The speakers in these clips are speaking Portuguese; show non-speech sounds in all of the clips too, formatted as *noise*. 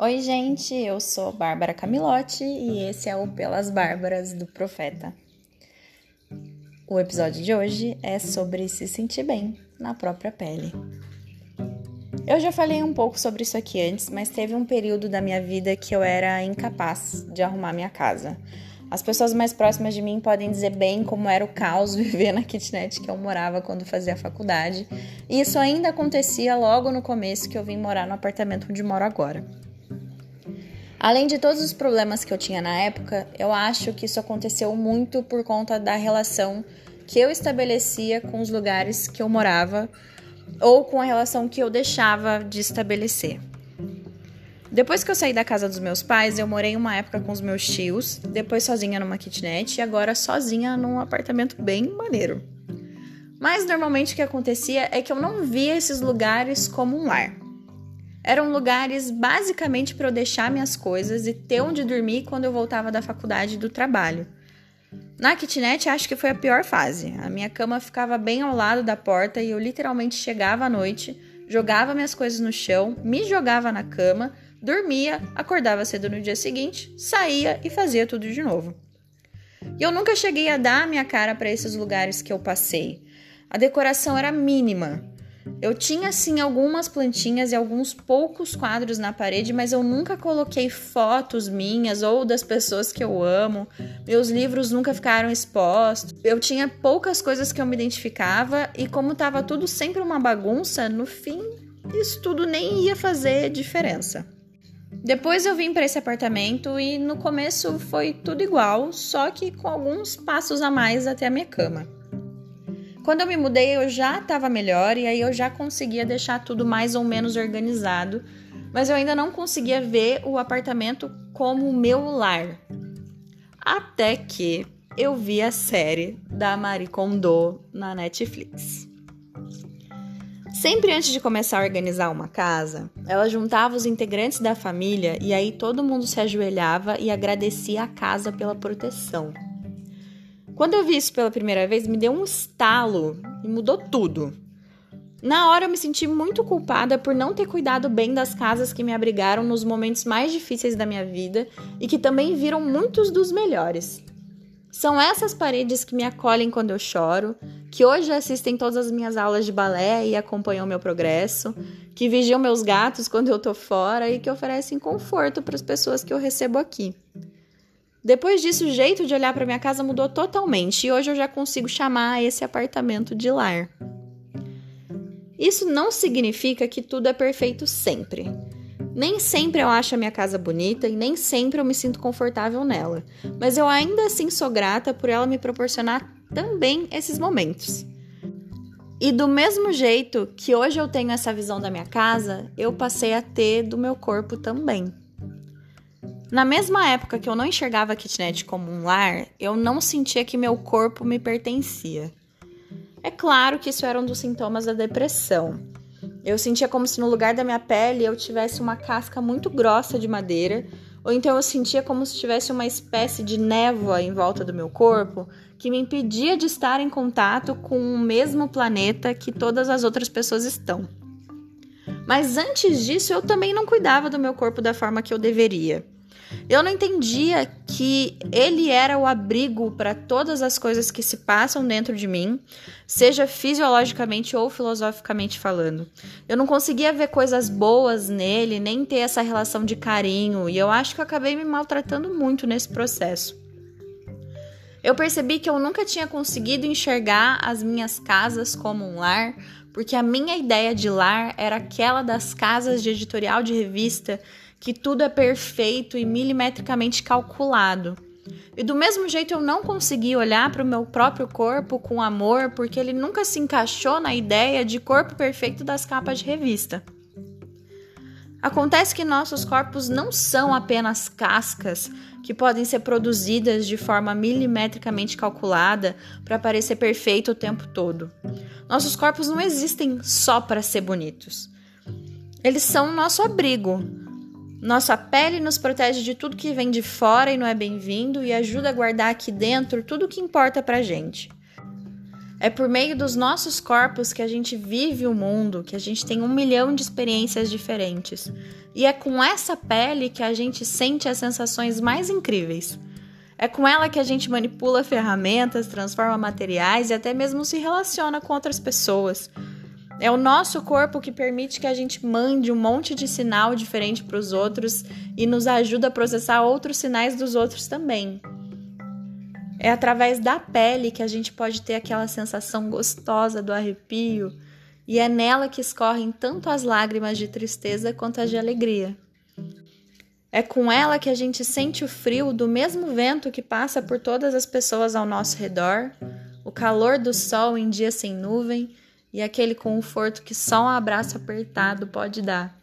Oi, gente, eu sou Bárbara Camilotti e esse é o Pelas Bárbaras do Profeta. O episódio de hoje é sobre se sentir bem na própria pele. Eu já falei um pouco sobre isso aqui antes, mas teve um período da minha vida que eu era incapaz de arrumar minha casa. As pessoas mais próximas de mim podem dizer bem como era o caos *laughs* viver na kitnet que eu morava quando fazia faculdade, e isso ainda acontecia logo no começo que eu vim morar no apartamento onde moro agora. Além de todos os problemas que eu tinha na época, eu acho que isso aconteceu muito por conta da relação que eu estabelecia com os lugares que eu morava ou com a relação que eu deixava de estabelecer. Depois que eu saí da casa dos meus pais, eu morei uma época com os meus tios, depois sozinha numa kitnet e agora sozinha num apartamento bem maneiro. Mas normalmente o que acontecia é que eu não via esses lugares como um lar. Eram lugares basicamente para eu deixar minhas coisas e ter onde dormir quando eu voltava da faculdade e do trabalho. Na kitnet, acho que foi a pior fase. A minha cama ficava bem ao lado da porta e eu literalmente chegava à noite, jogava minhas coisas no chão, me jogava na cama, dormia, acordava cedo no dia seguinte, saía e fazia tudo de novo. E eu nunca cheguei a dar a minha cara para esses lugares que eu passei. A decoração era mínima. Eu tinha sim algumas plantinhas e alguns poucos quadros na parede, mas eu nunca coloquei fotos minhas ou das pessoas que eu amo. Meus livros nunca ficaram expostos. Eu tinha poucas coisas que eu me identificava e como estava tudo sempre uma bagunça, no fim isso tudo nem ia fazer diferença. Depois eu vim para esse apartamento e no começo foi tudo igual, só que com alguns passos a mais até a minha cama. Quando eu me mudei, eu já estava melhor e aí eu já conseguia deixar tudo mais ou menos organizado, mas eu ainda não conseguia ver o apartamento como o meu lar. Até que eu vi a série da Marie Kondo na Netflix. Sempre antes de começar a organizar uma casa, ela juntava os integrantes da família e aí todo mundo se ajoelhava e agradecia a casa pela proteção. Quando eu vi isso pela primeira vez, me deu um estalo e mudou tudo. Na hora eu me senti muito culpada por não ter cuidado bem das casas que me abrigaram nos momentos mais difíceis da minha vida e que também viram muitos dos melhores. São essas paredes que me acolhem quando eu choro, que hoje assistem todas as minhas aulas de balé e acompanham meu progresso, que vigiam meus gatos quando eu tô fora e que oferecem conforto para as pessoas que eu recebo aqui. Depois disso, o jeito de olhar para minha casa mudou totalmente e hoje eu já consigo chamar esse apartamento de lar. Isso não significa que tudo é perfeito sempre. Nem sempre eu acho a minha casa bonita e nem sempre eu me sinto confortável nela, mas eu ainda assim sou grata por ela me proporcionar também esses momentos. E do mesmo jeito que hoje eu tenho essa visão da minha casa, eu passei a ter do meu corpo também. Na mesma época que eu não enxergava a kitnet como um lar, eu não sentia que meu corpo me pertencia. É claro que isso era um dos sintomas da depressão. Eu sentia como se no lugar da minha pele eu tivesse uma casca muito grossa de madeira, ou então eu sentia como se tivesse uma espécie de névoa em volta do meu corpo que me impedia de estar em contato com o mesmo planeta que todas as outras pessoas estão. Mas antes disso, eu também não cuidava do meu corpo da forma que eu deveria. Eu não entendia que ele era o abrigo para todas as coisas que se passam dentro de mim, seja fisiologicamente ou filosoficamente falando. Eu não conseguia ver coisas boas nele, nem ter essa relação de carinho, e eu acho que eu acabei me maltratando muito nesse processo. Eu percebi que eu nunca tinha conseguido enxergar as minhas casas como um lar, porque a minha ideia de lar era aquela das casas de editorial de revista que tudo é perfeito e milimetricamente calculado. E do mesmo jeito eu não consegui olhar para o meu próprio corpo com amor, porque ele nunca se encaixou na ideia de corpo perfeito das capas de revista. Acontece que nossos corpos não são apenas cascas que podem ser produzidas de forma milimetricamente calculada para parecer perfeito o tempo todo. Nossos corpos não existem só para ser bonitos. Eles são o nosso abrigo, nossa pele nos protege de tudo que vem de fora e não é bem-vindo e ajuda a guardar aqui dentro tudo o que importa pra gente. É por meio dos nossos corpos que a gente vive o mundo, que a gente tem um milhão de experiências diferentes. E é com essa pele que a gente sente as sensações mais incríveis. É com ela que a gente manipula ferramentas, transforma materiais e até mesmo se relaciona com outras pessoas. É o nosso corpo que permite que a gente mande um monte de sinal diferente para os outros e nos ajuda a processar outros sinais dos outros também. É através da pele que a gente pode ter aquela sensação gostosa do arrepio, e é nela que escorrem tanto as lágrimas de tristeza quanto as de alegria. É com ela que a gente sente o frio do mesmo vento que passa por todas as pessoas ao nosso redor, o calor do sol em dia sem nuvem e aquele conforto que só um abraço apertado pode dar.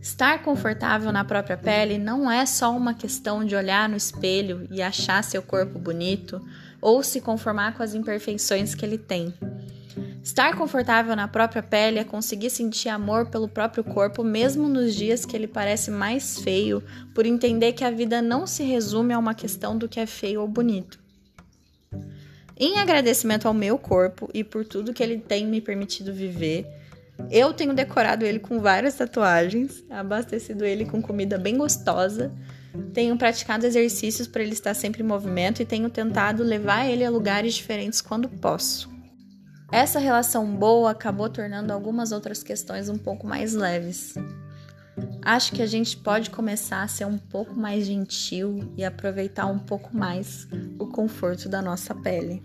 Estar confortável na própria pele não é só uma questão de olhar no espelho e achar seu corpo bonito ou se conformar com as imperfeições que ele tem. Estar confortável na própria pele é conseguir sentir amor pelo próprio corpo, mesmo nos dias que ele parece mais feio, por entender que a vida não se resume a uma questão do que é feio ou bonito. Em agradecimento ao meu corpo e por tudo que ele tem me permitido viver, eu tenho decorado ele com várias tatuagens, abastecido ele com comida bem gostosa, tenho praticado exercícios para ele estar sempre em movimento e tenho tentado levar ele a lugares diferentes quando posso. Essa relação boa acabou tornando algumas outras questões um pouco mais leves. Acho que a gente pode começar a ser um pouco mais gentil e aproveitar um pouco mais o conforto da nossa pele.